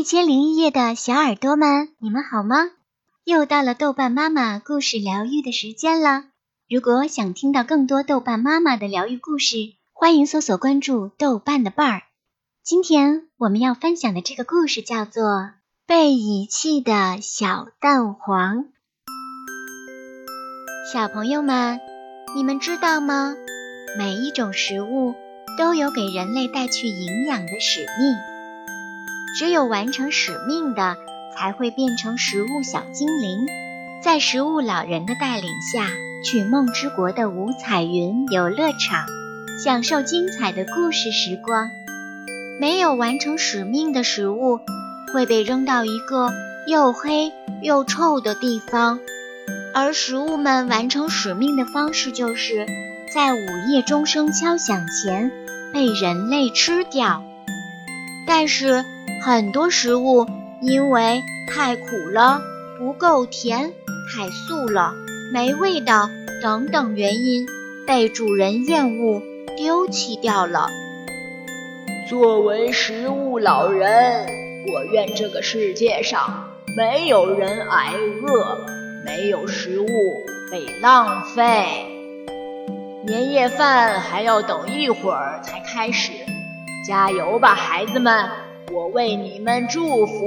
一千零一夜的小耳朵们，你们好吗？又到了豆瓣妈妈故事疗愈的时间了。如果想听到更多豆瓣妈妈的疗愈故事，欢迎搜索关注豆瓣的伴儿。今天我们要分享的这个故事叫做《被遗弃的小蛋黄》。小朋友们，你们知道吗？每一种食物都有给人类带去营养的使命，只有完成使命的，才会变成食物小精灵，在食物老人的带领下去梦之国的五彩云游乐场，享受精彩的故事时光。没有完成使命的食物会被扔到一个又黑又臭的地方，而食物们完成使命的方式就是在午夜钟声敲响前被人类吃掉。但是很多食物因为太苦了、不够甜、太素了、没味道等等原因被主人厌恶，丢弃掉了。作为食物老人，我愿这个世界上没有人挨饿，没有食物被浪费。年夜饭还要等一会儿才开始，加油吧，孩子们！我为你们祝福。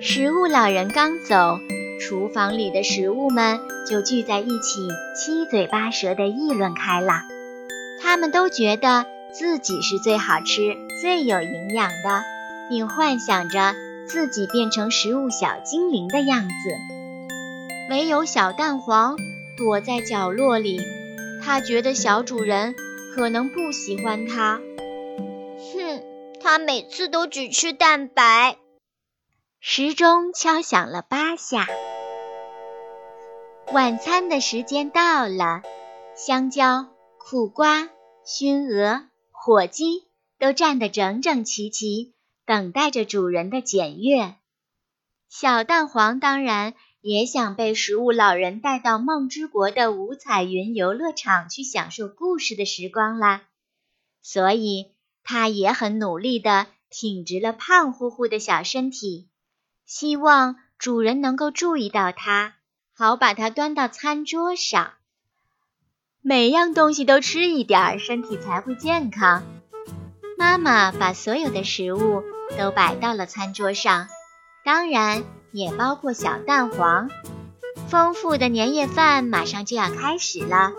食物老人刚走，厨房里的食物们就聚在一起，七嘴八舌地议论开了。他们都觉得。自己是最好吃、最有营养的，并幻想着自己变成食物小精灵的样子。唯有小蛋黄躲在角落里，他觉得小主人可能不喜欢他。他每次都只吃蛋白。时钟敲响了八下，晚餐的时间到了。香蕉、苦瓜、熏鹅。火鸡都站得整整齐齐，等待着主人的检阅。小蛋黄当然也想被食物老人带到梦之国的五彩云游乐场去享受故事的时光啦，所以它也很努力地挺直了胖乎乎的小身体，希望主人能够注意到它，好把它端到餐桌上。每样东西都吃一点儿，身体才会健康。妈妈把所有的食物都摆到了餐桌上，当然也包括小蛋黄。丰富的年夜饭马上就要开始了，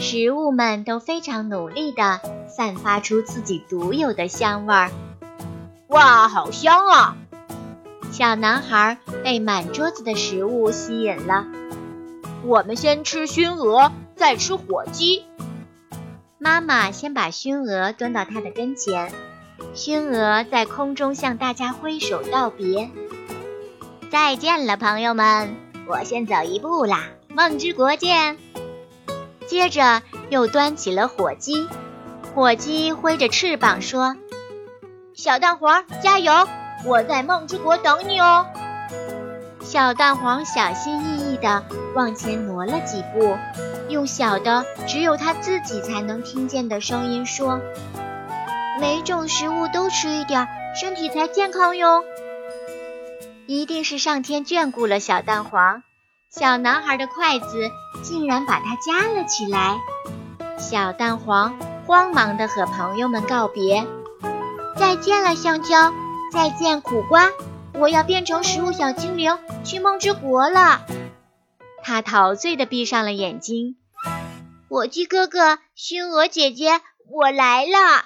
食物们都非常努力地散发出自己独有的香味儿。哇，好香啊！小男孩被满桌子的食物吸引了。我们先吃熏鹅。再吃火鸡。妈妈先把熏鹅端到他的跟前，熏鹅在空中向大家挥手道别：“再见了，朋友们，我先走一步啦，梦之国见。”接着又端起了火鸡，火鸡挥着翅膀说：“小蛋黄，加油！我在梦之国等你哦。”小蛋黄小心翼翼地往前挪了几步。用小的只有他自己才能听见的声音说：“每种食物都吃一点，身体才健康哟。”一定是上天眷顾了小蛋黄，小男孩的筷子竟然把它夹了起来。小蛋黄慌忙地和朋友们告别：“再见了，香蕉！再见，苦瓜！我要变成食物小精灵，去梦之国了。”他陶醉地闭上了眼睛。火鸡哥哥，熏鹅姐姐，我来了。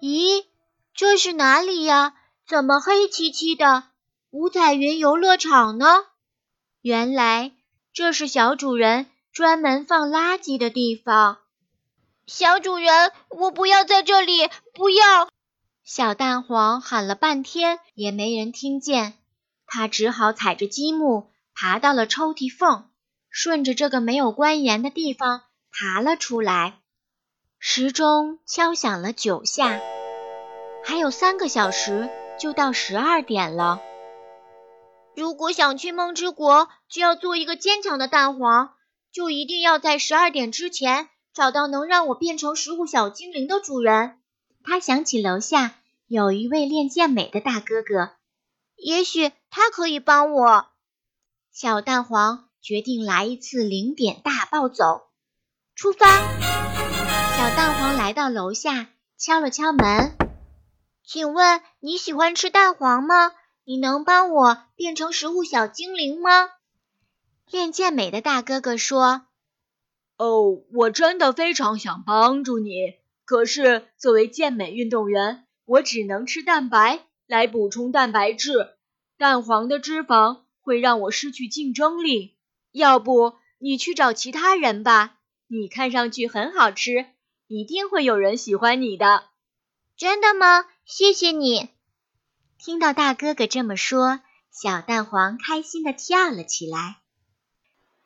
咦，这是哪里呀？怎么黑漆漆的？五彩云游乐场呢？原来这是小主人专门放垃圾的地方。小主人，我不要在这里！不要！小蛋黄喊了半天也没人听见，他只好踩着积木爬到了抽屉缝。顺着这个没有关严的地方爬了出来，时钟敲响了九下，还有三个小时就到十二点了。如果想去梦之国，就要做一个坚强的蛋黄，就一定要在十二点之前找到能让我变成食物小精灵的主人。他想起楼下有一位练健美的大哥哥，也许他可以帮我。小蛋黄决定来一次零点大暴走，出发。小蛋黄来到楼下，敲了敲门，请问你喜欢吃蛋黄吗？你能帮我变成食物小精灵吗？练健美的大哥哥说：“哦，我真的非常想帮助你。可是作为健美运动员，我只能吃蛋白来补充蛋白质。蛋黄的脂肪会让我失去竞争力。要不你去找其他人吧？你看上去很好吃，一定会有人喜欢你的。”真的吗？谢谢你。听到大哥哥这么说，小蛋黄开心的跳了起来。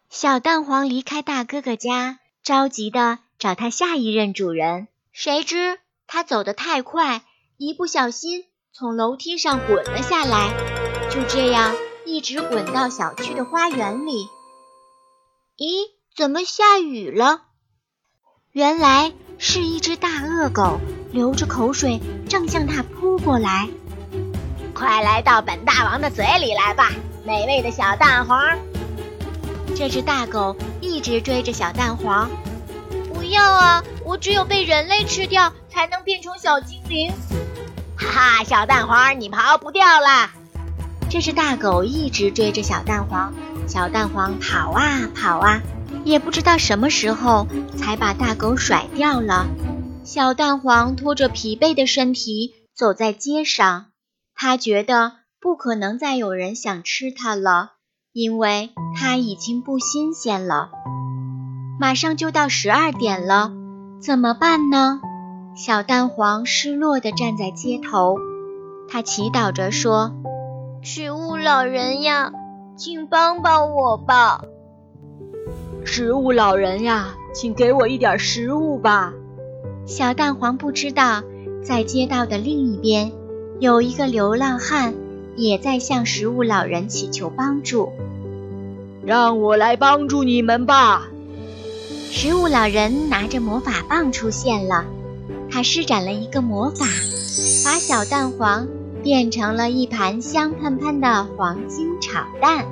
小蛋黄离开大哥哥家，着急的找他下一任主人。谁知他走得太快，一不小心从楼梯上滚了下来，就这样一直滚到小区的花园里。咦，怎么下雨了？原来是一只大恶狗流着口水，正向他扑过来。快来到本大王的嘴里来吧，美味的小蛋黄！这只大狗一直追着小蛋黄。不要啊！我只有被人类吃掉，才能变成小精灵。哈哈，小蛋黄，你跑不掉了！这只大狗一直追着小蛋黄，小蛋黄跑啊跑啊，也不知道什么时候才把大狗甩掉了。小蛋黄拖着疲惫的身体走在街上。他觉得不可能再有人想吃它了，因为它已经不新鲜了。马上就到十二点了，怎么办呢？小蛋黄失落地站在街头，他祈祷着说：“食物老人呀，请帮帮我吧！食物老人呀，请给我一点食物吧！”小蛋黄不知道，在街道的另一边。有一个流浪汉也在向食物老人祈求帮助，让我来帮助你们吧。食物老人拿着魔法棒出现了，他施展了一个魔法，把小蛋黄变成了一盘香喷喷的黄金炒蛋，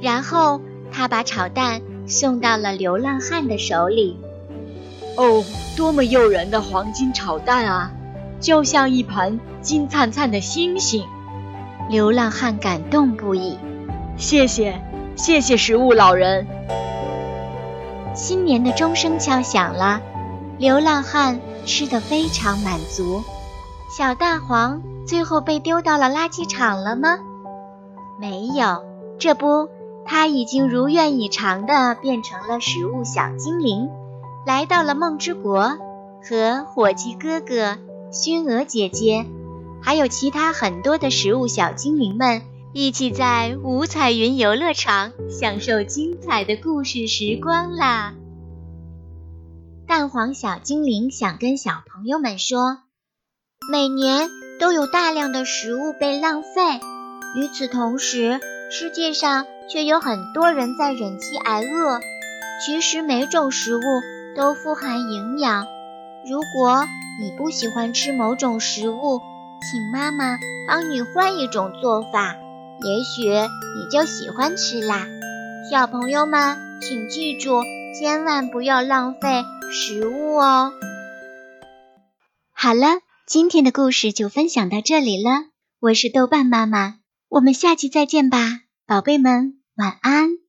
然后他把炒蛋送到了流浪汉的手里。哦，多么诱人的黄金炒蛋啊！就像一盆金灿灿的星星，流浪汉感动不已。谢谢，谢谢食物老人。新年的钟声敲响了，流浪汉吃得非常满足。小蛋黄最后被丢到了垃圾场了吗？没有，这不，他已经如愿以偿的变成了食物小精灵，来到了梦之国，和火鸡哥哥。熏鹅姐姐，还有其他很多的食物小精灵们，一起在五彩云游乐场享受精彩的故事时光啦！蛋黄小精灵想跟小朋友们说，每年都有大量的食物被浪费，与此同时，世界上却有很多人在忍饥挨饿。其实每种食物都富含营养，如果。你不喜欢吃某种食物，请妈妈帮你换一种做法，也许你就喜欢吃啦。小朋友们，请记住，千万不要浪费食物哦。好了，今天的故事就分享到这里了。我是豆瓣妈妈，我们下期再见吧，宝贝们，晚安。